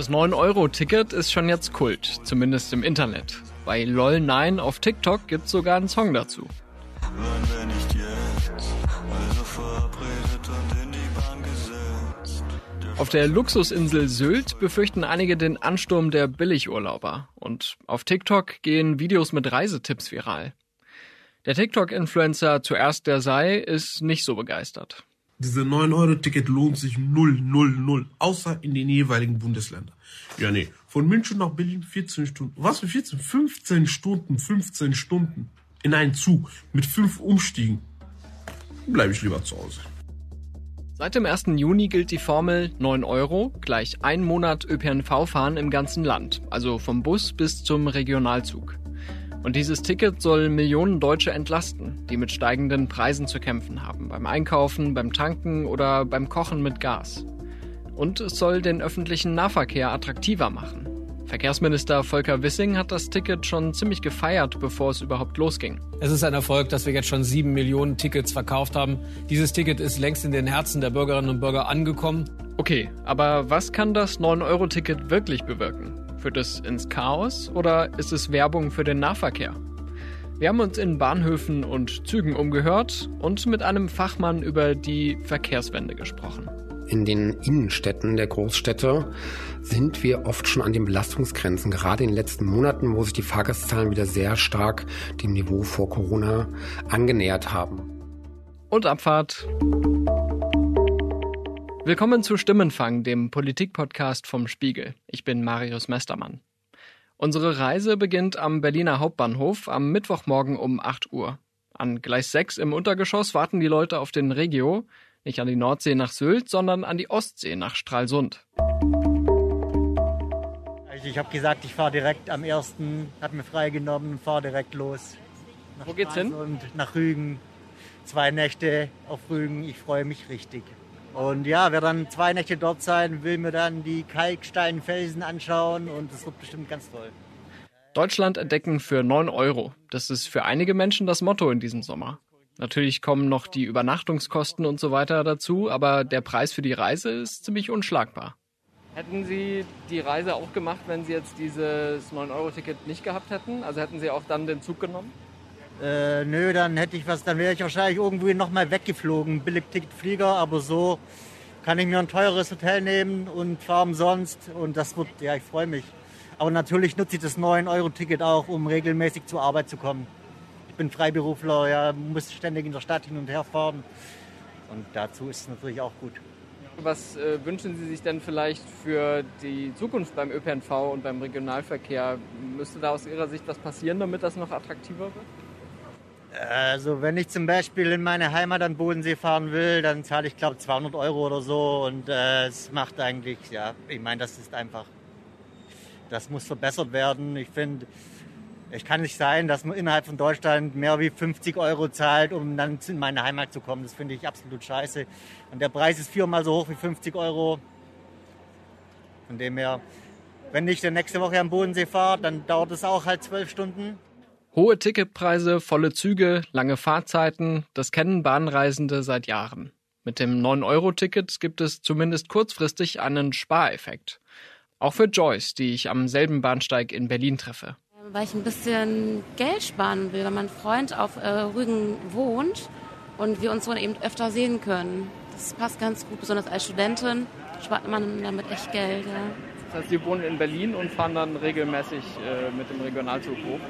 Das 9-Euro-Ticket ist schon jetzt Kult, zumindest im Internet. Bei LOL9 auf TikTok gibt es sogar einen Song dazu. Auf der Luxusinsel Sylt befürchten einige den Ansturm der Billigurlauber. Und auf TikTok gehen Videos mit Reisetipps viral. Der TikTok-Influencer zuerst der sei ist nicht so begeistert. Diese 9-Euro-Ticket lohnt sich null, null, null. Außer in den jeweiligen Bundesländern. Ja, nee. Von München nach Berlin 14 Stunden. Was für 14? 15 Stunden, 15 Stunden. In einen Zug mit fünf Umstiegen. Bleibe ich lieber zu Hause. Seit dem 1. Juni gilt die Formel 9 Euro gleich ein Monat ÖPNV fahren im ganzen Land, also vom Bus bis zum Regionalzug. Und dieses Ticket soll Millionen Deutsche entlasten, die mit steigenden Preisen zu kämpfen haben, beim Einkaufen, beim Tanken oder beim Kochen mit Gas. Und es soll den öffentlichen Nahverkehr attraktiver machen. Verkehrsminister Volker Wissing hat das Ticket schon ziemlich gefeiert, bevor es überhaupt losging. Es ist ein Erfolg, dass wir jetzt schon sieben Millionen Tickets verkauft haben. Dieses Ticket ist längst in den Herzen der Bürgerinnen und Bürger angekommen. Okay, aber was kann das 9-Euro-Ticket wirklich bewirken? Führt es ins Chaos oder ist es Werbung für den Nahverkehr? Wir haben uns in Bahnhöfen und Zügen umgehört und mit einem Fachmann über die Verkehrswende gesprochen. In den Innenstädten der Großstädte sind wir oft schon an den Belastungsgrenzen, gerade in den letzten Monaten, wo sich die Fahrgastzahlen wieder sehr stark dem Niveau vor Corona angenähert haben. Und Abfahrt. Willkommen zu Stimmenfang, dem Politikpodcast vom Spiegel. Ich bin Marius Mestermann. Unsere Reise beginnt am Berliner Hauptbahnhof am Mittwochmorgen um 8 Uhr. An Gleis 6 im Untergeschoss warten die Leute auf den Regio, nicht an die Nordsee nach Sylt, sondern an die Ostsee nach Stralsund. Also ich habe gesagt, ich fahre direkt am 1., habe mir freigenommen, fahre direkt los. Nach Wo geht's hin? Und nach Rügen. Zwei Nächte auf Rügen, ich freue mich richtig. Und ja, wer dann zwei Nächte dort sein, will mir dann die Kalksteinfelsen anschauen und das wird bestimmt ganz toll. Deutschland entdecken für 9 Euro. Das ist für einige Menschen das Motto in diesem Sommer. Natürlich kommen noch die Übernachtungskosten und so weiter dazu, aber der Preis für die Reise ist ziemlich unschlagbar. Hätten Sie die Reise auch gemacht, wenn Sie jetzt dieses 9-Euro-Ticket nicht gehabt hätten? Also hätten Sie auch dann den Zug genommen? Äh, nö, dann hätte ich was, dann wäre ich wahrscheinlich irgendwie nochmal weggeflogen. Billigticketflieger, aber so kann ich mir ein teures Hotel nehmen und fahre umsonst und das wird, ja, ich freue mich. Aber natürlich nutze ich das 9-Euro-Ticket auch, um regelmäßig zur Arbeit zu kommen. Ich bin Freiberufler, ja, muss ständig in der Stadt hin und her fahren und dazu ist es natürlich auch gut. Was äh, wünschen Sie sich denn vielleicht für die Zukunft beim ÖPNV und beim Regionalverkehr? Müsste da aus Ihrer Sicht was passieren, damit das noch attraktiver wird? Also wenn ich zum Beispiel in meine Heimat an Bodensee fahren will, dann zahle ich glaube 200 Euro oder so und äh, es macht eigentlich, ja, ich meine, das ist einfach, das muss verbessert werden. Ich finde, es kann nicht sein, dass man innerhalb von Deutschland mehr wie 50 Euro zahlt, um dann in meine Heimat zu kommen. Das finde ich absolut scheiße. Und der Preis ist viermal so hoch wie 50 Euro. Von dem her, wenn ich dann nächste Woche am Bodensee fahre, dann dauert es auch halt zwölf Stunden. Hohe Ticketpreise, volle Züge, lange Fahrzeiten, das kennen Bahnreisende seit Jahren. Mit dem 9-Euro-Ticket gibt es zumindest kurzfristig einen Spareffekt. Auch für Joyce, die ich am selben Bahnsteig in Berlin treffe. Weil ich ein bisschen Geld sparen will, weil mein Freund auf äh, Rügen wohnt und wir uns so eben öfter sehen können. Das passt ganz gut, besonders als Studentin spart man damit echt Geld. Ja. Das heißt, Sie wohnen in Berlin und fahren dann regelmäßig äh, mit dem Regionalzug hoch?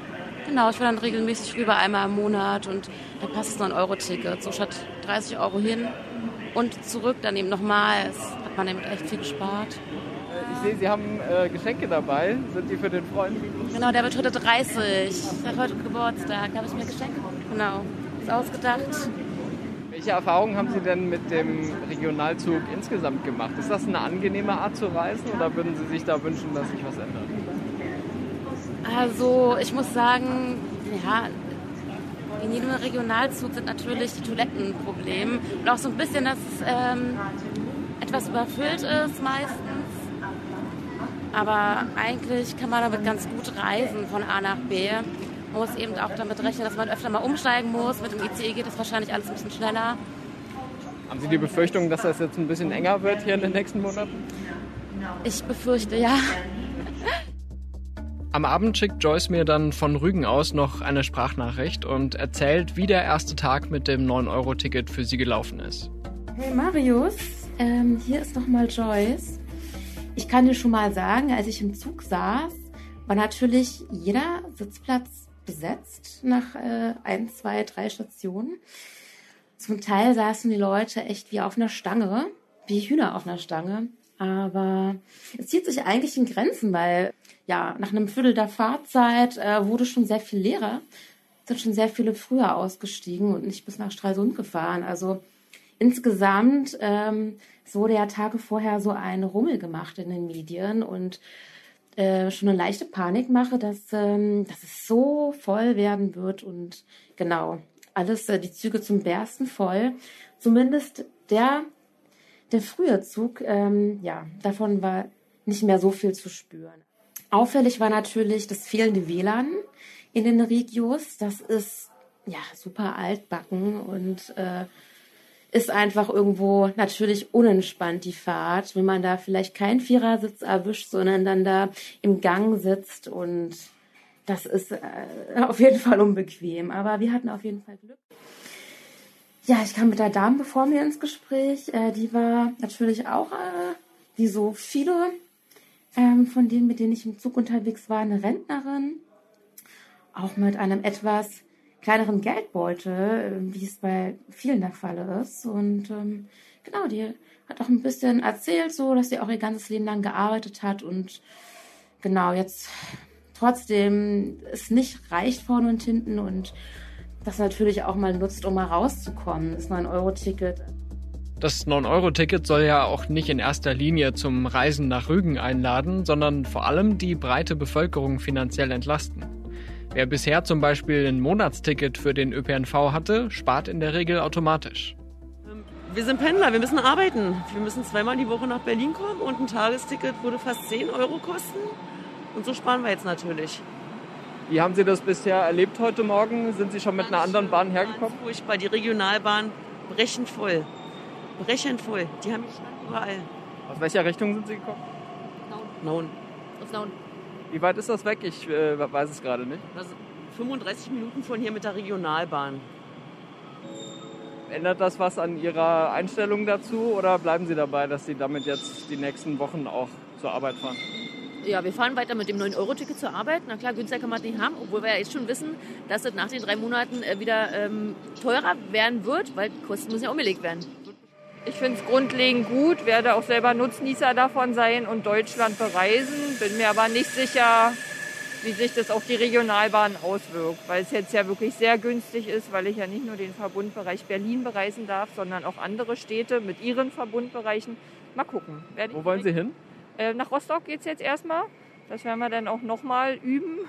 Genau, ich fahre dann regelmäßig rüber einmal im Monat und da passt es 9-Euro-Ticket. So statt 30 Euro hin und zurück dann eben nochmal. Das hat man eben echt viel gespart. Ich sehe, Sie haben äh, Geschenke dabei. Sind die für den Freund? Genau, der wird heute 30. Der hat heute Geburtstag. Da habe ich mir Geschenke. Genau, ist ausgedacht. Welche Erfahrungen haben Sie denn mit dem Regionalzug insgesamt gemacht? Ist das eine angenehme Art zu reisen oder würden Sie sich da wünschen, dass sich was ändert? Also ich muss sagen, ja, in jedem Regionalzug sind natürlich die Toiletten ein Problem. Und auch so ein bisschen, dass es ähm, etwas überfüllt ist meistens. Aber eigentlich kann man damit ganz gut reisen von A nach B. Man muss eben auch damit rechnen, dass man öfter mal umsteigen muss. Mit dem ICE geht das wahrscheinlich alles ein bisschen schneller. Haben Sie die Befürchtung, dass das jetzt ein bisschen enger wird hier in den nächsten Monaten? Ich befürchte ja. Am Abend schickt Joyce mir dann von Rügen aus noch eine Sprachnachricht und erzählt, wie der erste Tag mit dem 9-Euro-Ticket für sie gelaufen ist. Hey Marius, ähm, hier ist nochmal Joyce. Ich kann dir schon mal sagen, als ich im Zug saß, war natürlich jeder Sitzplatz besetzt nach äh, ein, zwei, drei Stationen. Zum Teil saßen die Leute echt wie auf einer Stange, wie Hühner auf einer Stange. Aber es zieht sich eigentlich in Grenzen, weil ja, nach einem Viertel der Fahrzeit äh, wurde schon sehr viel leerer. Sind schon sehr viele früher ausgestiegen und nicht bis nach Stralsund gefahren. Also insgesamt ähm, es wurde ja Tage vorher so ein Rummel gemacht in den Medien und äh, schon eine leichte Panikmache, dass, ähm, dass es so voll werden wird und genau, alles, äh, die Züge zum Bersten voll. Zumindest der der frühe Zug, ähm, ja, davon war nicht mehr so viel zu spüren. Auffällig war natürlich das fehlende WLAN in den Regios. Das ist ja super altbacken und äh, ist einfach irgendwo natürlich unentspannt die Fahrt, wenn man da vielleicht keinen Vierersitz erwischt, sondern dann da im Gang sitzt und das ist äh, auf jeden Fall unbequem. Aber wir hatten auf jeden Fall Glück. Ja, ich kam mit der Dame vor mir ins Gespräch. Äh, die war natürlich auch, äh, wie so viele ähm, von denen, mit denen ich im Zug unterwegs war, eine Rentnerin. Auch mit einem etwas kleineren Geldbeutel, äh, wie es bei vielen der Fall ist. Und ähm, genau, die hat auch ein bisschen erzählt, so, dass sie auch ihr ganzes Leben lang gearbeitet hat und genau jetzt trotzdem es nicht reicht vorne und hinten und das natürlich auch mal nutzt, um mal rauszukommen. Das 9-Euro-Ticket. Das 9-Euro-Ticket soll ja auch nicht in erster Linie zum Reisen nach Rügen einladen, sondern vor allem die breite Bevölkerung finanziell entlasten. Wer bisher zum Beispiel ein Monatsticket für den ÖPNV hatte, spart in der Regel automatisch. Wir sind Pendler, wir müssen arbeiten. Wir müssen zweimal die Woche nach Berlin kommen und ein Tagesticket würde fast 10 Euro kosten. Und so sparen wir jetzt natürlich. Wie haben Sie das bisher erlebt heute Morgen? Sind Sie schon mit einer anderen Bahn hergekommen? Furchtbar, die Regionalbahn brechend voll. Brechend voll. Die haben mich überall. Aus welcher Richtung sind Sie gekommen? Naun. Aus Naun. Wie weit ist das weg? Ich äh, weiß es gerade nicht. Also 35 Minuten von hier mit der Regionalbahn. Ändert das was an Ihrer Einstellung dazu oder bleiben Sie dabei, dass Sie damit jetzt die nächsten Wochen auch zur Arbeit fahren? Ja, wir fahren weiter mit dem 9-Euro-Ticket zur Arbeit. Na klar, günstiger kann man es nicht haben, obwohl wir ja jetzt schon wissen, dass es nach den drei Monaten äh, wieder ähm, teurer werden wird, weil Kosten müssen ja umgelegt werden. Ich finde es grundlegend gut, werde auch selber Nutznießer davon sein und Deutschland bereisen. Bin mir aber nicht sicher, wie sich das auf die Regionalbahn auswirkt, weil es jetzt ja wirklich sehr günstig ist, weil ich ja nicht nur den Verbundbereich Berlin bereisen darf, sondern auch andere Städte mit ihren Verbundbereichen. Mal gucken. Wo wollen Sie hin? Äh, nach Rostock geht es jetzt erstmal. Das werden wir dann auch nochmal üben.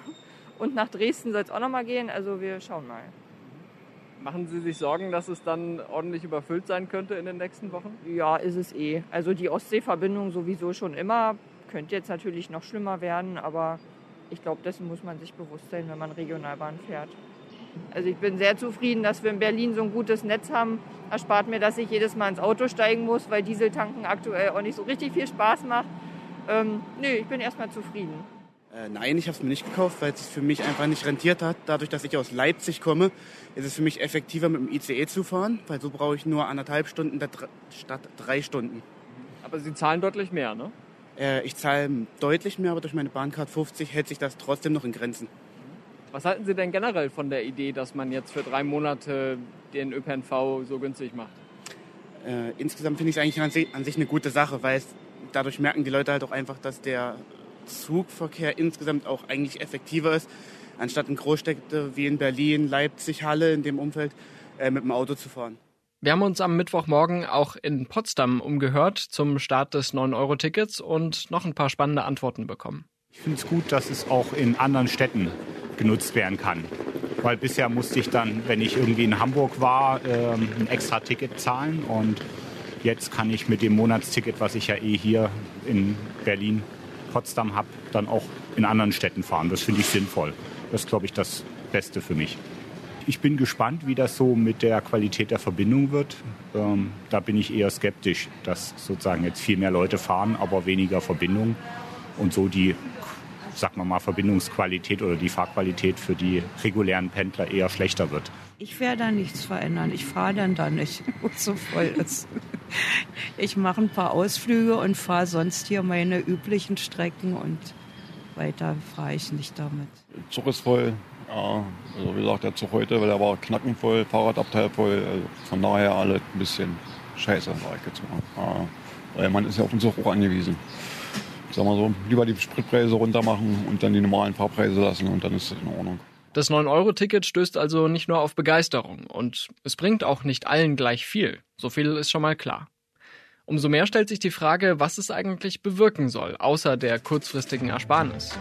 Und nach Dresden soll es auch nochmal gehen. Also wir schauen mal. Machen Sie sich Sorgen, dass es dann ordentlich überfüllt sein könnte in den nächsten Wochen? Ja, ist es eh. Also die Ostseeverbindung sowieso schon immer. Könnte jetzt natürlich noch schlimmer werden, aber ich glaube, dessen muss man sich bewusst sein, wenn man Regionalbahn fährt. Also ich bin sehr zufrieden, dass wir in Berlin so ein gutes Netz haben. Erspart mir, dass ich jedes Mal ins Auto steigen muss, weil Dieseltanken aktuell auch nicht so richtig viel Spaß macht. Ähm, nee, ich bin erstmal zufrieden. Äh, nein, ich habe es mir nicht gekauft, weil es sich für mich einfach nicht rentiert hat. Dadurch, dass ich aus Leipzig komme, ist es für mich effektiver, mit dem ICE zu fahren, weil so brauche ich nur anderthalb Stunden statt drei Stunden. Aber Sie zahlen deutlich mehr, ne? Äh, ich zahle deutlich mehr, aber durch meine Bahncard 50 hält sich das trotzdem noch in Grenzen. Was halten Sie denn generell von der Idee, dass man jetzt für drei Monate den ÖPNV so günstig macht? Äh, insgesamt finde ich es eigentlich an sich, an sich eine gute Sache, weil es dadurch merken die Leute halt auch einfach, dass der Zugverkehr insgesamt auch eigentlich effektiver ist, anstatt in Großstädte wie in Berlin, Leipzig, Halle in dem Umfeld äh, mit dem Auto zu fahren. Wir haben uns am Mittwochmorgen auch in Potsdam umgehört zum Start des 9-Euro-Tickets und noch ein paar spannende Antworten bekommen. Ich finde es gut, dass es auch in anderen Städten genutzt werden kann. Weil bisher musste ich dann, wenn ich irgendwie in Hamburg war, ähm, ein extra Ticket zahlen und Jetzt kann ich mit dem Monatsticket, was ich ja eh hier in Berlin, Potsdam habe, dann auch in anderen Städten fahren. Das finde ich sinnvoll. Das ist, glaube ich, das Beste für mich. Ich bin gespannt, wie das so mit der Qualität der Verbindung wird. Ähm, da bin ich eher skeptisch, dass sozusagen jetzt viel mehr Leute fahren, aber weniger Verbindung und so die, sagen wir mal, Verbindungsqualität oder die Fahrqualität für die regulären Pendler eher schlechter wird. Ich werde da nichts verändern. Ich fahre dann da nicht, wo es so voll ist. Ich mache ein paar Ausflüge und fahre sonst hier meine üblichen Strecken und weiter fahre ich nicht damit. Zug ist voll. Ja, also wie gesagt, der Zug heute, weil der war knackenvoll, Fahrradabteil voll. Also von daher alle ein bisschen scheiße, sag ich jetzt mal. Ja, weil man ist ja auf den Zug auch angewiesen. Ich sag mal so, lieber die Spritpreise runter machen und dann die normalen Fahrpreise lassen und dann ist das in Ordnung. Das 9-Euro-Ticket stößt also nicht nur auf Begeisterung und es bringt auch nicht allen gleich viel. So viel ist schon mal klar. Umso mehr stellt sich die Frage, was es eigentlich bewirken soll, außer der kurzfristigen Ersparnis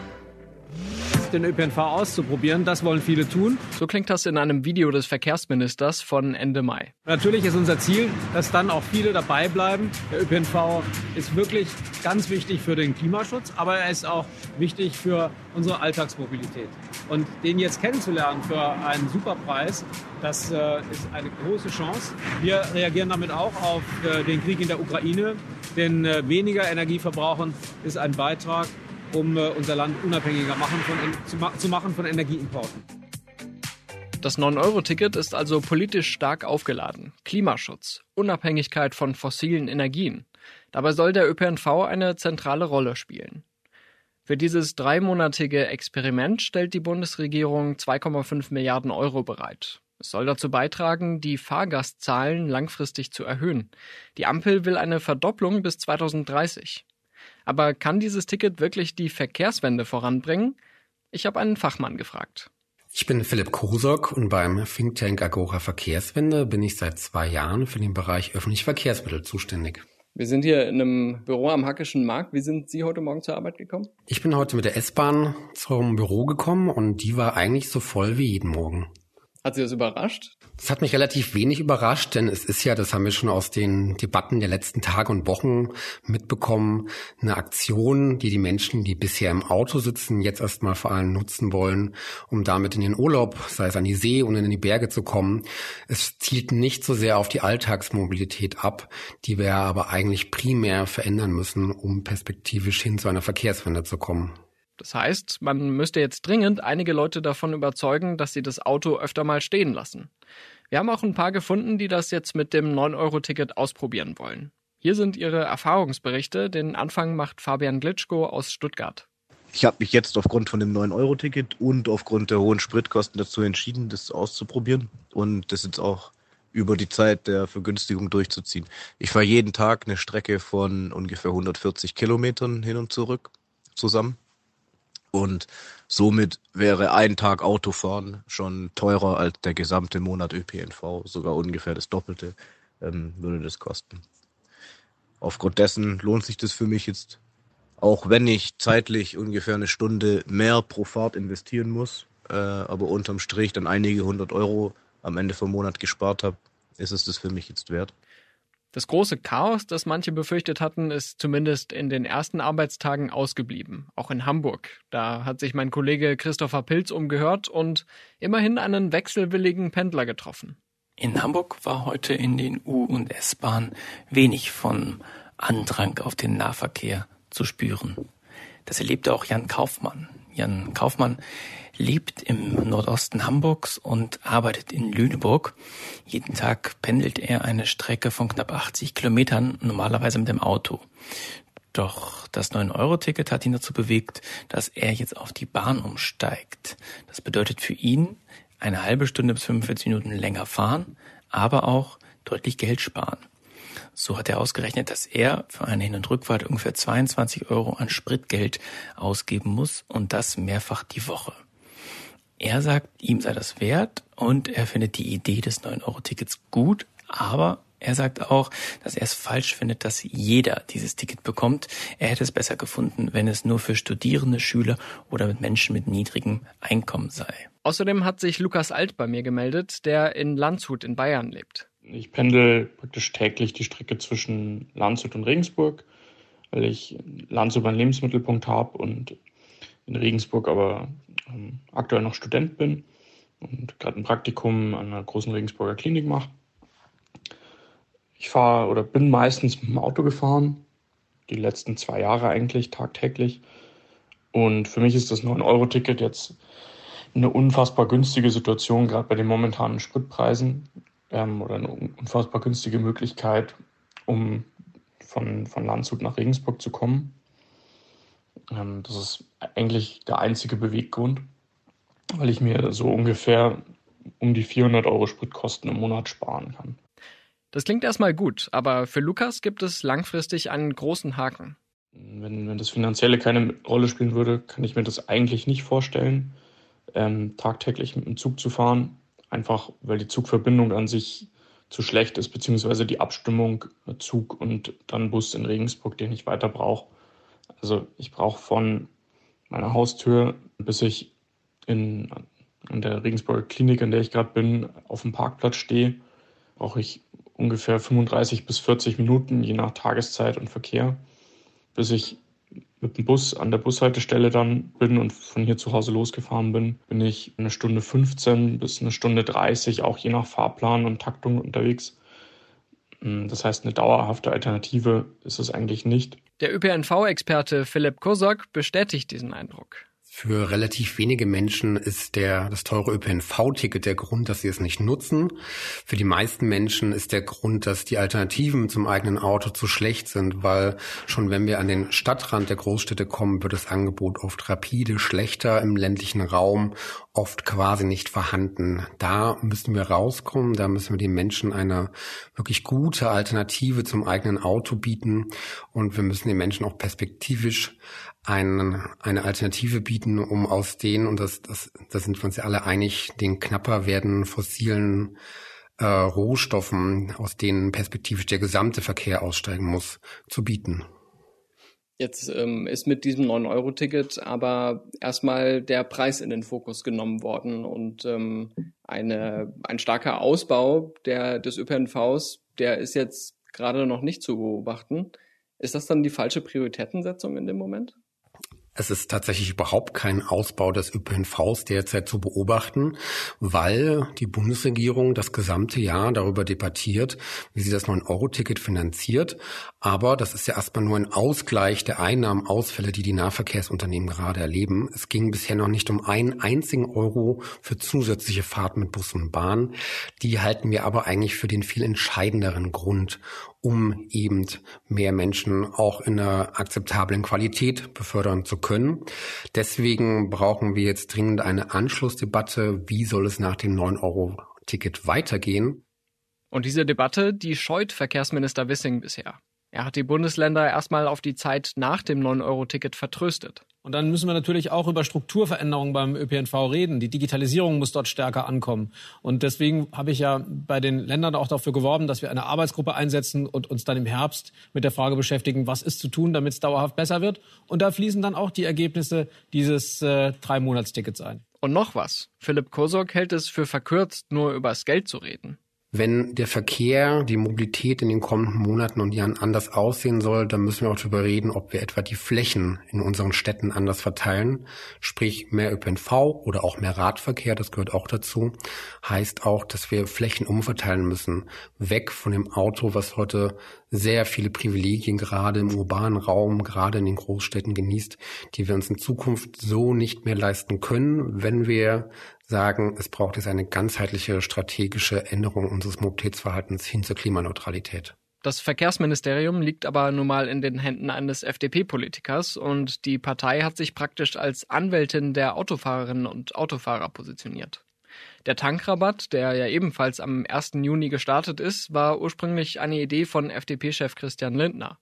den ÖPNV auszuprobieren. Das wollen viele tun. So klingt das in einem Video des Verkehrsministers von Ende Mai. Natürlich ist unser Ziel, dass dann auch viele dabei bleiben. Der ÖPNV ist wirklich ganz wichtig für den Klimaschutz, aber er ist auch wichtig für unsere Alltagsmobilität. Und den jetzt kennenzulernen für einen Superpreis, das äh, ist eine große Chance. Wir reagieren damit auch auf äh, den Krieg in der Ukraine, denn äh, weniger Energieverbrauchen ist ein Beitrag um äh, unser Land unabhängiger machen von, zu, zu machen von Energieimporten. Das 9-Euro-Ticket ist also politisch stark aufgeladen. Klimaschutz, Unabhängigkeit von fossilen Energien. Dabei soll der ÖPNV eine zentrale Rolle spielen. Für dieses dreimonatige Experiment stellt die Bundesregierung 2,5 Milliarden Euro bereit. Es soll dazu beitragen, die Fahrgastzahlen langfristig zu erhöhen. Die Ampel will eine Verdopplung bis 2030. Aber kann dieses Ticket wirklich die Verkehrswende voranbringen? Ich habe einen Fachmann gefragt. Ich bin Philipp Kosok und beim Think Tank Agora Verkehrswende bin ich seit zwei Jahren für den Bereich öffentliche Verkehrsmittel zuständig. Wir sind hier in einem Büro am Hackischen Markt. Wie sind Sie heute Morgen zur Arbeit gekommen? Ich bin heute mit der S-Bahn zum Büro gekommen und die war eigentlich so voll wie jeden Morgen. Hat Sie das überrascht? Das hat mich relativ wenig überrascht, denn es ist ja, das haben wir schon aus den Debatten der letzten Tage und Wochen mitbekommen, eine Aktion, die die Menschen, die bisher im Auto sitzen, jetzt erstmal vor allem nutzen wollen, um damit in den Urlaub, sei es an die See und in die Berge zu kommen. Es zielt nicht so sehr auf die Alltagsmobilität ab, die wir aber eigentlich primär verändern müssen, um perspektivisch hin zu einer Verkehrswende zu kommen. Das heißt, man müsste jetzt dringend einige Leute davon überzeugen, dass sie das Auto öfter mal stehen lassen. Wir haben auch ein paar gefunden, die das jetzt mit dem 9-Euro-Ticket ausprobieren wollen. Hier sind ihre Erfahrungsberichte. Den Anfang macht Fabian Glitschko aus Stuttgart. Ich habe mich jetzt aufgrund von dem 9-Euro-Ticket und aufgrund der hohen Spritkosten dazu entschieden, das auszuprobieren und das jetzt auch über die Zeit der Vergünstigung durchzuziehen. Ich fahre jeden Tag eine Strecke von ungefähr 140 Kilometern hin und zurück zusammen. Und somit wäre ein Tag Autofahren schon teurer als der gesamte Monat ÖPNV, sogar ungefähr das Doppelte ähm, würde das kosten. Aufgrund dessen lohnt sich das für mich jetzt, auch wenn ich zeitlich ungefähr eine Stunde mehr pro Fahrt investieren muss, äh, aber unterm Strich dann einige hundert Euro am Ende vom Monat gespart habe, ist es das für mich jetzt wert. Das große Chaos, das manche befürchtet hatten, ist zumindest in den ersten Arbeitstagen ausgeblieben, auch in Hamburg. Da hat sich mein Kollege Christopher Pilz umgehört und immerhin einen wechselwilligen Pendler getroffen. In Hamburg war heute in den U- und S-Bahnen wenig von Andrang auf den Nahverkehr zu spüren. Das erlebte auch Jan Kaufmann. Jan Kaufmann lebt im Nordosten Hamburgs und arbeitet in Lüneburg. Jeden Tag pendelt er eine Strecke von knapp 80 Kilometern, normalerweise mit dem Auto. Doch das 9-Euro-Ticket hat ihn dazu bewegt, dass er jetzt auf die Bahn umsteigt. Das bedeutet für ihn eine halbe Stunde bis 45 Minuten länger fahren, aber auch deutlich Geld sparen. So hat er ausgerechnet, dass er für eine Hin- und Rückfahrt ungefähr 22 Euro an Spritgeld ausgeben muss und das mehrfach die Woche. Er sagt, ihm sei das wert und er findet die Idee des 9-Euro-Tickets gut, aber er sagt auch, dass er es falsch findet, dass jeder dieses Ticket bekommt. Er hätte es besser gefunden, wenn es nur für Studierende, Schüler oder mit Menschen mit niedrigem Einkommen sei. Außerdem hat sich Lukas Alt bei mir gemeldet, der in Landshut in Bayern lebt. Ich pendel praktisch täglich die Strecke zwischen Landshut und Regensburg, weil ich Landshut meinen Lebensmittelpunkt habe und in Regensburg aber ähm, aktuell noch Student bin. und gerade ein Praktikum an einer großen Regensburger Klinik mache. Ich fahre oder bin meistens mit dem Auto gefahren, die letzten zwei Jahre eigentlich tagtäglich. Und für mich ist das 9-Euro-Ticket jetzt eine unfassbar günstige Situation, gerade bei den momentanen Spritpreisen ähm, oder eine unfassbar günstige Möglichkeit, um von, von Landshut nach Regensburg zu kommen. Ähm, das ist eigentlich der einzige Beweggrund, weil ich mir so ungefähr um die 400 Euro Spritkosten im Monat sparen kann. Das klingt erstmal gut, aber für Lukas gibt es langfristig einen großen Haken. Wenn, wenn das Finanzielle keine Rolle spielen würde, kann ich mir das eigentlich nicht vorstellen, ähm, tagtäglich mit dem Zug zu fahren. Einfach weil die Zugverbindung an sich zu schlecht ist, beziehungsweise die Abstimmung Zug und dann Bus in Regensburg, den ich weiter brauche. Also ich brauche von meiner Haustür, bis ich in, in der Regensburger Klinik, in der ich gerade bin, auf dem Parkplatz stehe, brauche ich ungefähr 35 bis 40 Minuten, je nach Tageszeit und Verkehr, bis ich mit dem Bus an der Bushaltestelle dann bin und von hier zu Hause losgefahren bin, bin ich eine Stunde 15 bis eine Stunde 30, auch je nach Fahrplan und Taktung unterwegs. Hm, das heißt, eine dauerhafte Alternative ist es eigentlich nicht. Der ÖPNV-Experte Philipp Kosok bestätigt diesen Eindruck. Für relativ wenige Menschen ist der, das teure ÖPNV-Ticket der Grund, dass sie es nicht nutzen. Für die meisten Menschen ist der Grund, dass die Alternativen zum eigenen Auto zu schlecht sind, weil schon wenn wir an den Stadtrand der Großstädte kommen, wird das Angebot oft rapide schlechter im ländlichen Raum, oft quasi nicht vorhanden. Da müssen wir rauskommen, da müssen wir den Menschen eine wirklich gute Alternative zum eigenen Auto bieten und wir müssen den Menschen auch perspektivisch ein, eine Alternative bieten, um aus den, und das, das, da sind wir uns ja alle einig, den knapper werden fossilen äh, Rohstoffen, aus denen perspektivisch der gesamte Verkehr aussteigen muss, zu bieten. Jetzt ähm, ist mit diesem 9-Euro-Ticket aber erstmal der Preis in den Fokus genommen worden und ähm, eine, ein starker Ausbau der, des ÖPNVs, der ist jetzt gerade noch nicht zu beobachten. Ist das dann die falsche Prioritätensetzung in dem Moment? Es ist tatsächlich überhaupt kein Ausbau des ÖPNVs derzeit zu beobachten, weil die Bundesregierung das gesamte Jahr darüber debattiert, wie sie das 9-Euro-Ticket finanziert. Aber das ist ja erstmal nur ein Ausgleich der Einnahmenausfälle, die die Nahverkehrsunternehmen gerade erleben. Es ging bisher noch nicht um einen einzigen Euro für zusätzliche Fahrten mit Bus und Bahn. Die halten wir aber eigentlich für den viel entscheidenderen Grund um eben mehr Menschen auch in einer akzeptablen Qualität befördern zu können. Deswegen brauchen wir jetzt dringend eine Anschlussdebatte. Wie soll es nach dem 9-Euro-Ticket weitergehen? Und diese Debatte, die scheut Verkehrsminister Wissing bisher. Er hat die Bundesländer erstmal auf die Zeit nach dem 9-Euro-Ticket vertröstet. Und dann müssen wir natürlich auch über Strukturveränderungen beim ÖPNV reden. Die Digitalisierung muss dort stärker ankommen. Und deswegen habe ich ja bei den Ländern auch dafür geworben, dass wir eine Arbeitsgruppe einsetzen und uns dann im Herbst mit der Frage beschäftigen, was ist zu tun, damit es dauerhaft besser wird. Und da fließen dann auch die Ergebnisse dieses äh, Drei-Monats-Tickets ein. Und noch was. Philipp Kosok hält es für verkürzt, nur übers Geld zu reden. Wenn der Verkehr, die Mobilität in den kommenden Monaten und Jahren anders aussehen soll, dann müssen wir auch darüber reden, ob wir etwa die Flächen in unseren Städten anders verteilen. Sprich, mehr ÖPNV oder auch mehr Radverkehr, das gehört auch dazu. Heißt auch, dass wir Flächen umverteilen müssen. Weg von dem Auto, was heute sehr viele Privilegien gerade im urbanen Raum, gerade in den Großstädten genießt, die wir uns in Zukunft so nicht mehr leisten können, wenn wir sagen, es braucht jetzt eine ganzheitliche strategische Änderung unseres Mobilitätsverhaltens hin zur Klimaneutralität. Das Verkehrsministerium liegt aber nun mal in den Händen eines FDP-Politikers und die Partei hat sich praktisch als Anwältin der Autofahrerinnen und Autofahrer positioniert. Der Tankrabatt, der ja ebenfalls am 1. Juni gestartet ist, war ursprünglich eine Idee von FDP-Chef Christian Lindner.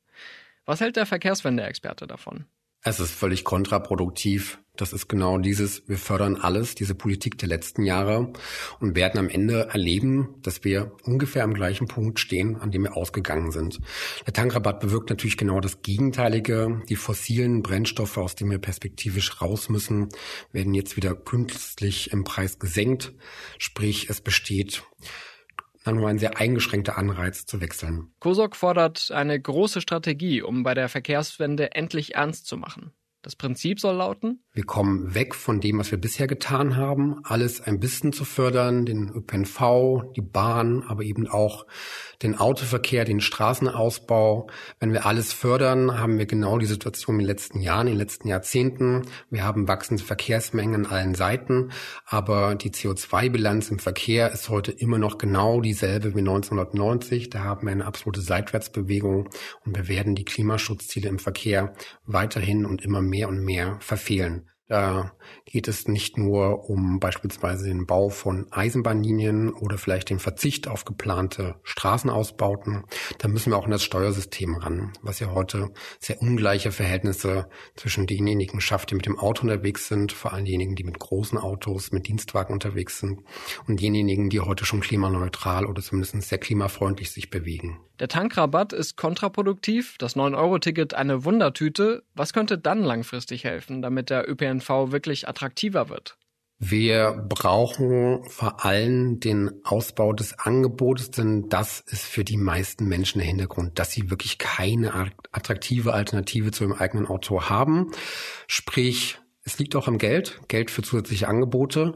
Was hält der Verkehrswende-Experte davon? Es ist völlig kontraproduktiv. Das ist genau dieses, wir fördern alles, diese Politik der letzten Jahre und werden am Ende erleben, dass wir ungefähr am gleichen Punkt stehen, an dem wir ausgegangen sind. Der Tankrabatt bewirkt natürlich genau das Gegenteilige. Die fossilen Brennstoffe, aus denen wir perspektivisch raus müssen, werden jetzt wieder künstlich im Preis gesenkt. Sprich, es besteht nur ein sehr eingeschränkter Anreiz zu wechseln. Kosok fordert eine große Strategie, um bei der Verkehrswende endlich ernst zu machen. Das Prinzip soll lauten, wir kommen weg von dem, was wir bisher getan haben, alles ein bisschen zu fördern, den ÖPNV, die Bahn, aber eben auch den Autoverkehr, den Straßenausbau. Wenn wir alles fördern, haben wir genau die Situation in den letzten Jahren, in den letzten Jahrzehnten. Wir haben wachsende Verkehrsmengen an allen Seiten, aber die CO2-Bilanz im Verkehr ist heute immer noch genau dieselbe wie 1990. Da haben wir eine absolute Seitwärtsbewegung und wir werden die Klimaschutzziele im Verkehr weiterhin und immer und mehr verfehlen. Da geht es nicht nur um beispielsweise den Bau von Eisenbahnlinien oder vielleicht den Verzicht auf geplante Straßenausbauten. Da müssen wir auch in das Steuersystem ran, was ja heute sehr ungleiche Verhältnisse zwischen denjenigen schafft, die mit dem Auto unterwegs sind, vor allem diejenigen, die mit großen Autos, mit Dienstwagen unterwegs sind und denjenigen, die heute schon klimaneutral oder zumindest sehr klimafreundlich sich bewegen. Der Tankrabatt ist kontraproduktiv, das 9-Euro-Ticket eine Wundertüte. Was könnte dann langfristig helfen, damit der ÖPNV wirklich attraktiver wird? Wir brauchen vor allem den Ausbau des Angebotes, denn das ist für die meisten Menschen der Hintergrund, dass sie wirklich keine attraktive Alternative zu ihrem eigenen Auto haben. Sprich, es liegt auch am Geld, Geld für zusätzliche Angebote.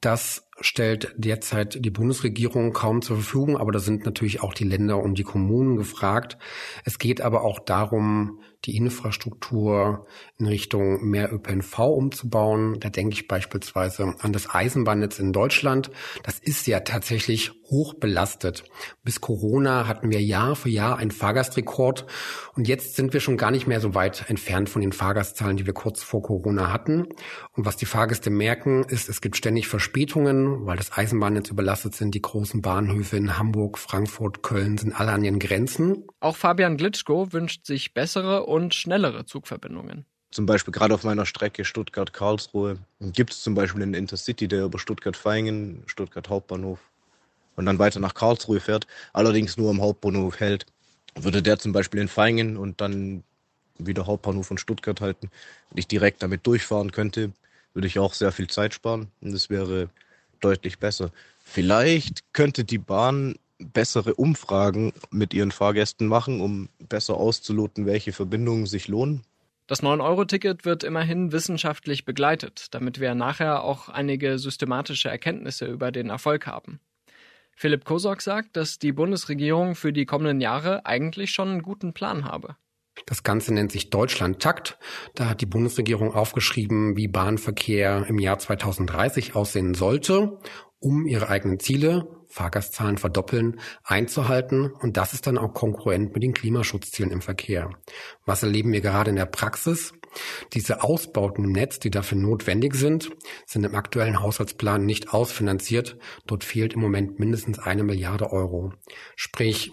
Das stellt derzeit die Bundesregierung kaum zur Verfügung, aber da sind natürlich auch die Länder und die Kommunen gefragt. Es geht aber auch darum, die Infrastruktur in Richtung mehr ÖPNV umzubauen. Da denke ich beispielsweise an das Eisenbahnnetz in Deutschland. Das ist ja tatsächlich hoch belastet. Bis Corona hatten wir Jahr für Jahr einen Fahrgastrekord und jetzt sind wir schon gar nicht mehr so weit entfernt von den Fahrgastzahlen, die wir kurz vor Corona hatten. Und was die Fahrgäste merken, ist, es gibt ständig Verspätungen, weil das Eisenbahnnetz überlastet sind. Die großen Bahnhöfe in Hamburg, Frankfurt, Köln sind alle an ihren Grenzen. Auch Fabian Glitschko wünscht sich bessere und schnellere Zugverbindungen. Zum Beispiel gerade auf meiner Strecke Stuttgart-Karlsruhe gibt es zum Beispiel einen Intercity, der über Stuttgart-Vaihingen, Stuttgart Hauptbahnhof und dann weiter nach Karlsruhe fährt, allerdings nur am Hauptbahnhof hält. Würde der zum Beispiel in Vaihingen und dann wieder Hauptbahnhof von Stuttgart halten und ich direkt damit durchfahren könnte, würde ich auch sehr viel Zeit sparen und es wäre deutlich besser. Vielleicht könnte die Bahn bessere Umfragen mit ihren Fahrgästen machen, um besser auszuloten, welche Verbindungen sich lohnen. Das 9-Euro-Ticket wird immerhin wissenschaftlich begleitet, damit wir nachher auch einige systematische Erkenntnisse über den Erfolg haben. Philipp Kosok sagt, dass die Bundesregierung für die kommenden Jahre eigentlich schon einen guten Plan habe. Das Ganze nennt sich Deutschland-Takt. Da hat die Bundesregierung aufgeschrieben, wie Bahnverkehr im Jahr 2030 aussehen sollte, um ihre eigenen Ziele, Fahrgastzahlen verdoppeln, einzuhalten. Und das ist dann auch konkurrent mit den Klimaschutzzielen im Verkehr. Was erleben wir gerade in der Praxis? Diese Ausbauten im Netz, die dafür notwendig sind, sind im aktuellen Haushaltsplan nicht ausfinanziert. Dort fehlt im Moment mindestens eine Milliarde Euro. Sprich,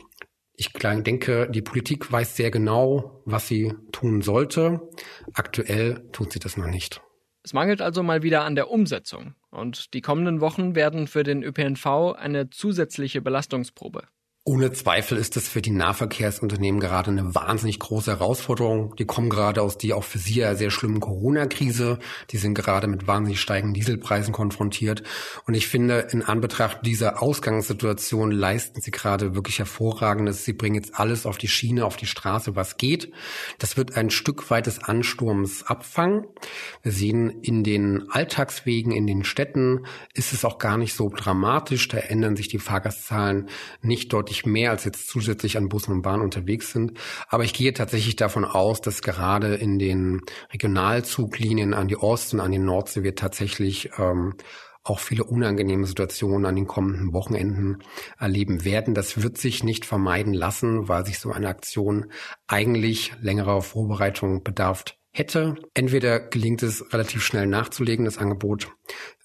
ich denke, die Politik weiß sehr genau, was sie tun sollte. Aktuell tut sie das noch nicht. Es mangelt also mal wieder an der Umsetzung. Und die kommenden Wochen werden für den ÖPNV eine zusätzliche Belastungsprobe. Ohne Zweifel ist es für die Nahverkehrsunternehmen gerade eine wahnsinnig große Herausforderung. Die kommen gerade aus die auch für sie ja sehr schlimmen Corona-Krise. Die sind gerade mit wahnsinnig steigenden Dieselpreisen konfrontiert. Und ich finde, in Anbetracht dieser Ausgangssituation leisten sie gerade wirklich hervorragendes. Sie bringen jetzt alles auf die Schiene, auf die Straße, was geht. Das wird ein Stück weit des Ansturms abfangen. Wir sehen in den Alltagswegen, in den Städten ist es auch gar nicht so dramatisch. Da ändern sich die Fahrgastzahlen nicht deutlich deutlich mehr als jetzt zusätzlich an Bussen und Bahnen unterwegs sind. Aber ich gehe tatsächlich davon aus, dass gerade in den Regionalzuglinien an die Ost- und an die Nordsee wir tatsächlich ähm, auch viele unangenehme Situationen an den kommenden Wochenenden erleben werden. Das wird sich nicht vermeiden lassen, weil sich so eine Aktion eigentlich längerer Vorbereitung bedarf hätte. Entweder gelingt es relativ schnell nachzulegen, das Angebot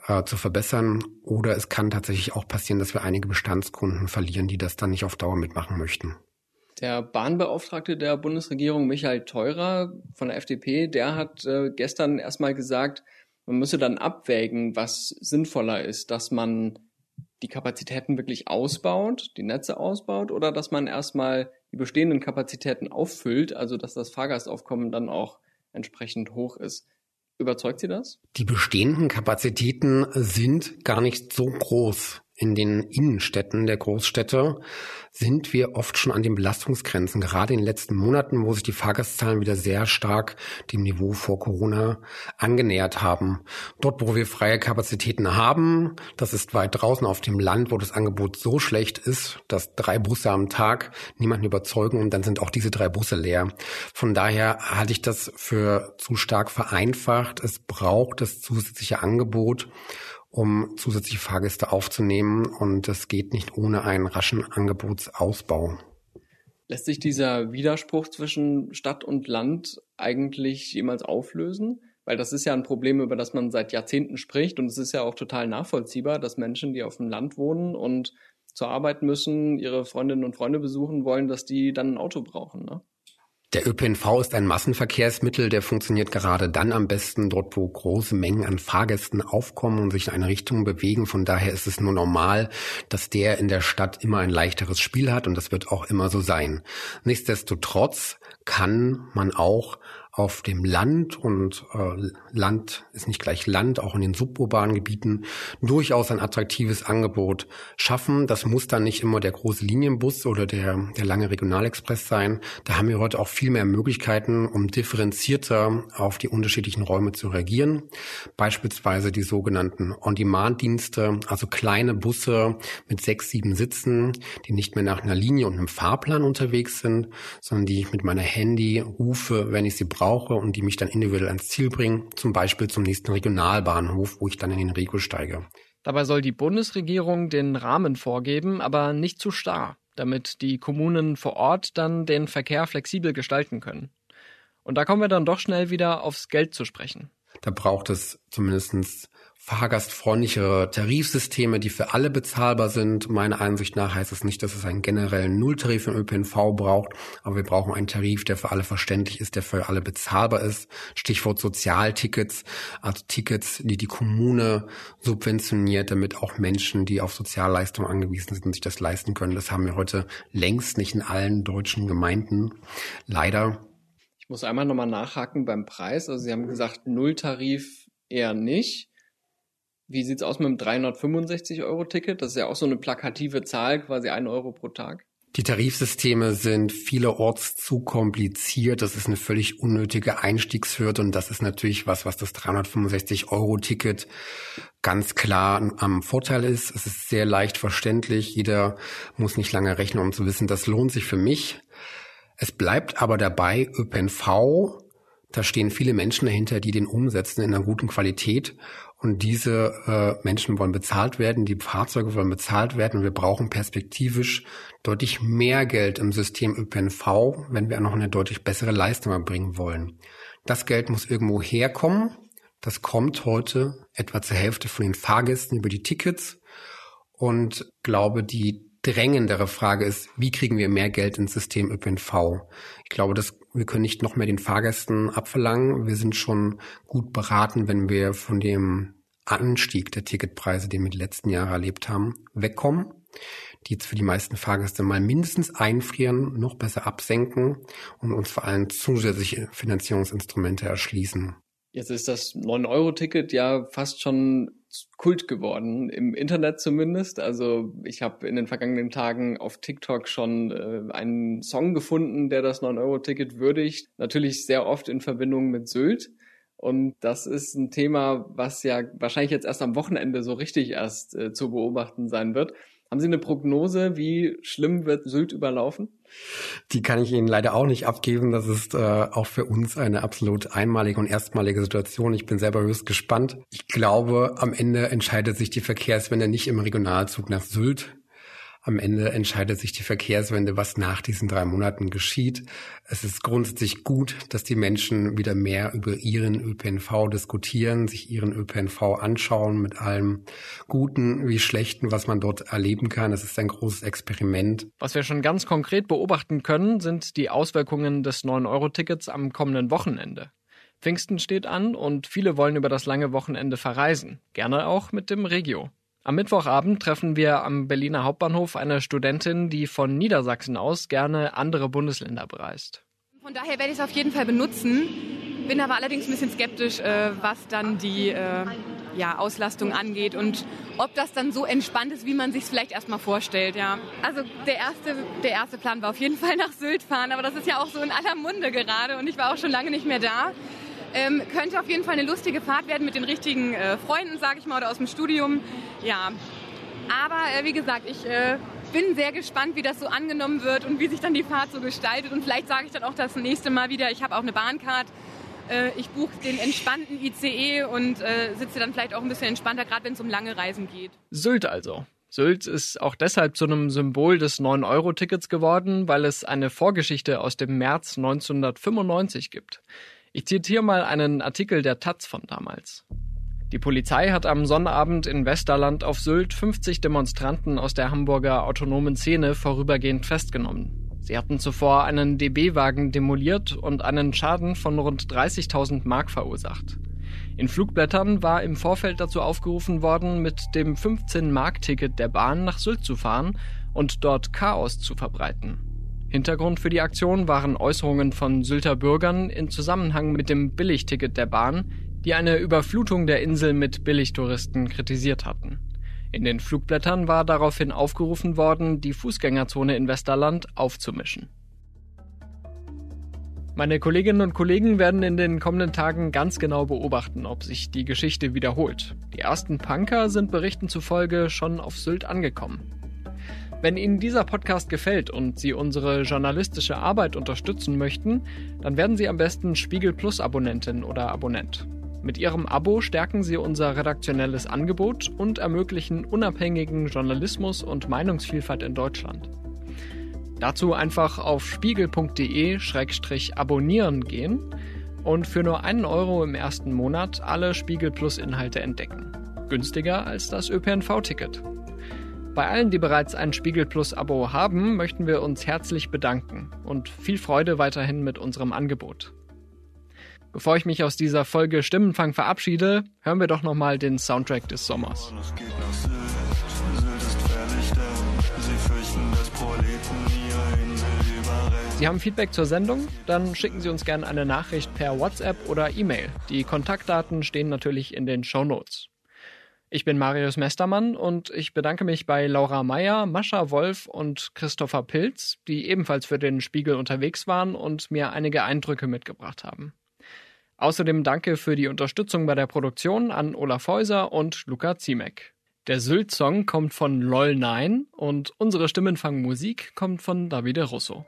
äh, zu verbessern, oder es kann tatsächlich auch passieren, dass wir einige Bestandskunden verlieren, die das dann nicht auf Dauer mitmachen möchten. Der Bahnbeauftragte der Bundesregierung, Michael Theurer von der FDP, der hat äh, gestern erstmal gesagt, man müsse dann abwägen, was sinnvoller ist, dass man die Kapazitäten wirklich ausbaut, die Netze ausbaut, oder dass man erstmal die bestehenden Kapazitäten auffüllt, also dass das Fahrgastaufkommen dann auch entsprechend hoch ist. Überzeugt Sie das? Die bestehenden Kapazitäten sind gar nicht so groß. In den Innenstädten der Großstädte sind wir oft schon an den Belastungsgrenzen, gerade in den letzten Monaten, wo sich die Fahrgastzahlen wieder sehr stark dem Niveau vor Corona angenähert haben. Dort, wo wir freie Kapazitäten haben, das ist weit draußen auf dem Land, wo das Angebot so schlecht ist, dass drei Busse am Tag niemanden überzeugen und dann sind auch diese drei Busse leer. Von daher halte ich das für zu stark vereinfacht. Es braucht das zusätzliche Angebot um zusätzliche Fahrgäste aufzunehmen. Und das geht nicht ohne einen raschen Angebotsausbau. Lässt sich dieser Widerspruch zwischen Stadt und Land eigentlich jemals auflösen? Weil das ist ja ein Problem, über das man seit Jahrzehnten spricht. Und es ist ja auch total nachvollziehbar, dass Menschen, die auf dem Land wohnen und zur Arbeit müssen, ihre Freundinnen und Freunde besuchen wollen, dass die dann ein Auto brauchen. Ne? Der ÖPNV ist ein Massenverkehrsmittel, der funktioniert gerade dann am besten dort, wo große Mengen an Fahrgästen aufkommen und sich in eine Richtung bewegen. Von daher ist es nur normal, dass der in der Stadt immer ein leichteres Spiel hat und das wird auch immer so sein. Nichtsdestotrotz kann man auch auf dem Land und äh, Land ist nicht gleich Land, auch in den suburbanen Gebieten durchaus ein attraktives Angebot schaffen. Das muss dann nicht immer der große Linienbus oder der, der lange Regionalexpress sein. Da haben wir heute auch viel mehr Möglichkeiten, um differenzierter auf die unterschiedlichen Räume zu reagieren. Beispielsweise die sogenannten On-Demand-Dienste, also kleine Busse mit sechs, sieben Sitzen, die nicht mehr nach einer Linie und einem Fahrplan unterwegs sind, sondern die ich mit meiner Handy rufe, wenn ich sie brauche brauche und die mich dann individuell ans Ziel bringen, zum Beispiel zum nächsten Regionalbahnhof, wo ich dann in den Rego steige. Dabei soll die Bundesregierung den Rahmen vorgeben, aber nicht zu starr, damit die Kommunen vor Ort dann den Verkehr flexibel gestalten können. Und da kommen wir dann doch schnell wieder aufs Geld zu sprechen. Da braucht es zumindest fahrgastfreundlichere Tarifsysteme, die für alle bezahlbar sind. Meiner Ansicht nach heißt es nicht, dass es einen generellen Nulltarif im ÖPNV braucht, aber wir brauchen einen Tarif, der für alle verständlich ist, der für alle bezahlbar ist. Stichwort Sozialtickets, also Tickets, die die Kommune subventioniert, damit auch Menschen, die auf Sozialleistungen angewiesen sind, sich das leisten können. Das haben wir heute längst nicht in allen deutschen Gemeinden. Leider. Ich muss einmal nochmal nachhaken beim Preis. Also Sie haben gesagt, Nulltarif eher nicht. Wie sieht's aus mit dem 365-Euro-Ticket? Das ist ja auch so eine plakative Zahl, quasi ein Euro pro Tag. Die Tarifsysteme sind vielerorts zu kompliziert. Das ist eine völlig unnötige Einstiegshürde und das ist natürlich was, was das 365-Euro-Ticket ganz klar am Vorteil ist. Es ist sehr leicht verständlich. Jeder muss nicht lange rechnen, um zu wissen, das lohnt sich für mich. Es bleibt aber dabei, ÖPNV, da stehen viele Menschen dahinter, die den umsetzen in einer guten Qualität. Und diese äh, Menschen wollen bezahlt werden, die Fahrzeuge wollen bezahlt werden und wir brauchen perspektivisch deutlich mehr Geld im System ÖPNV, wenn wir noch eine deutlich bessere Leistung erbringen wollen. Das Geld muss irgendwo herkommen. Das kommt heute etwa zur Hälfte von den Fahrgästen über die Tickets. Und glaube, die drängendere Frage ist, wie kriegen wir mehr Geld ins System ÖPNV? Ich glaube, dass wir können nicht noch mehr den Fahrgästen abverlangen. Wir sind schon gut beraten, wenn wir von dem Anstieg der Ticketpreise, den wir die letzten Jahre erlebt haben, wegkommen die jetzt für die meisten Fahrgäste mal mindestens einfrieren, noch besser absenken und uns vor allem zusätzliche Finanzierungsinstrumente erschließen. Jetzt ist das 9-Euro-Ticket ja fast schon Kult geworden, im Internet zumindest. Also ich habe in den vergangenen Tagen auf TikTok schon äh, einen Song gefunden, der das 9-Euro-Ticket würdigt. Natürlich sehr oft in Verbindung mit Sylt. Und das ist ein Thema, was ja wahrscheinlich jetzt erst am Wochenende so richtig erst äh, zu beobachten sein wird. Haben Sie eine Prognose, wie schlimm wird Sylt überlaufen? Die kann ich Ihnen leider auch nicht abgeben. Das ist äh, auch für uns eine absolut einmalige und erstmalige Situation. Ich bin selber höchst gespannt. Ich glaube, am Ende entscheidet sich die Verkehrswende nicht im Regionalzug nach Sylt, am Ende entscheidet sich die Verkehrswende, was nach diesen drei Monaten geschieht. Es ist grundsätzlich gut, dass die Menschen wieder mehr über ihren ÖPNV diskutieren, sich ihren ÖPNV anschauen mit allem Guten wie Schlechten, was man dort erleben kann. Es ist ein großes Experiment. Was wir schon ganz konkret beobachten können, sind die Auswirkungen des 9-Euro-Tickets am kommenden Wochenende. Pfingsten steht an und viele wollen über das lange Wochenende verreisen. Gerne auch mit dem Regio. Am Mittwochabend treffen wir am Berliner Hauptbahnhof eine Studentin, die von Niedersachsen aus gerne andere Bundesländer bereist. Von daher werde ich es auf jeden Fall benutzen, bin aber allerdings ein bisschen skeptisch, äh, was dann die äh, ja, Auslastung angeht und ob das dann so entspannt ist, wie man sich es vielleicht erstmal vorstellt, ja. Also der erste, der erste Plan war auf jeden Fall nach Sylt fahren, aber das ist ja auch so in aller Munde gerade und ich war auch schon lange nicht mehr da. Ähm, könnte auf jeden Fall eine lustige Fahrt werden mit den richtigen äh, Freunden, sage ich mal, oder aus dem Studium. Ja, aber äh, wie gesagt, ich äh, bin sehr gespannt, wie das so angenommen wird und wie sich dann die Fahrt so gestaltet. Und vielleicht sage ich dann auch das nächste Mal wieder, ich habe auch eine Bahncard. Äh, ich buche den entspannten ICE und äh, sitze dann vielleicht auch ein bisschen entspannter, gerade wenn es um lange Reisen geht. Sylt also. Sylt ist auch deshalb zu einem Symbol des 9-Euro-Tickets geworden, weil es eine Vorgeschichte aus dem März 1995 gibt. Ich zitiere mal einen Artikel der Taz von damals. Die Polizei hat am Sonnabend in Westerland auf Sylt 50 Demonstranten aus der Hamburger autonomen Szene vorübergehend festgenommen. Sie hatten zuvor einen DB-Wagen demoliert und einen Schaden von rund 30.000 Mark verursacht. In Flugblättern war im Vorfeld dazu aufgerufen worden, mit dem 15-Mark-Ticket der Bahn nach Sylt zu fahren und dort Chaos zu verbreiten. Hintergrund für die Aktion waren Äußerungen von Sylter Bürgern in Zusammenhang mit dem Billigticket der Bahn, die eine Überflutung der Insel mit Billigtouristen kritisiert hatten. In den Flugblättern war daraufhin aufgerufen worden, die Fußgängerzone in Westerland aufzumischen. Meine Kolleginnen und Kollegen werden in den kommenden Tagen ganz genau beobachten, ob sich die Geschichte wiederholt. Die ersten Punker sind Berichten zufolge schon auf Sylt angekommen. Wenn Ihnen dieser Podcast gefällt und Sie unsere journalistische Arbeit unterstützen möchten, dann werden Sie am besten Spiegel Plus Abonnentin oder Abonnent. Mit Ihrem Abo stärken Sie unser redaktionelles Angebot und ermöglichen unabhängigen Journalismus und Meinungsvielfalt in Deutschland. Dazu einfach auf spiegel.de-abonnieren gehen und für nur einen Euro im ersten Monat alle Spiegel Plus Inhalte entdecken. Günstiger als das ÖPNV-Ticket. Bei allen, die bereits ein Spiegel Plus Abo haben, möchten wir uns herzlich bedanken und viel Freude weiterhin mit unserem Angebot. Bevor ich mich aus dieser Folge Stimmenfang verabschiede, hören wir doch nochmal den Soundtrack des Sommers. Sie haben Feedback zur Sendung? Dann schicken Sie uns gerne eine Nachricht per WhatsApp oder E-Mail. Die Kontaktdaten stehen natürlich in den Show Notes. Ich bin Marius Mestermann und ich bedanke mich bei Laura Meyer, Mascha Wolf und Christopher Pilz, die ebenfalls für den Spiegel unterwegs waren und mir einige Eindrücke mitgebracht haben. Außerdem danke für die Unterstützung bei der Produktion an Olaf Häuser und Luca Ziemek. Der Sylt-Song kommt von LOL9 und unsere Stimmenfangmusik kommt von Davide Russo.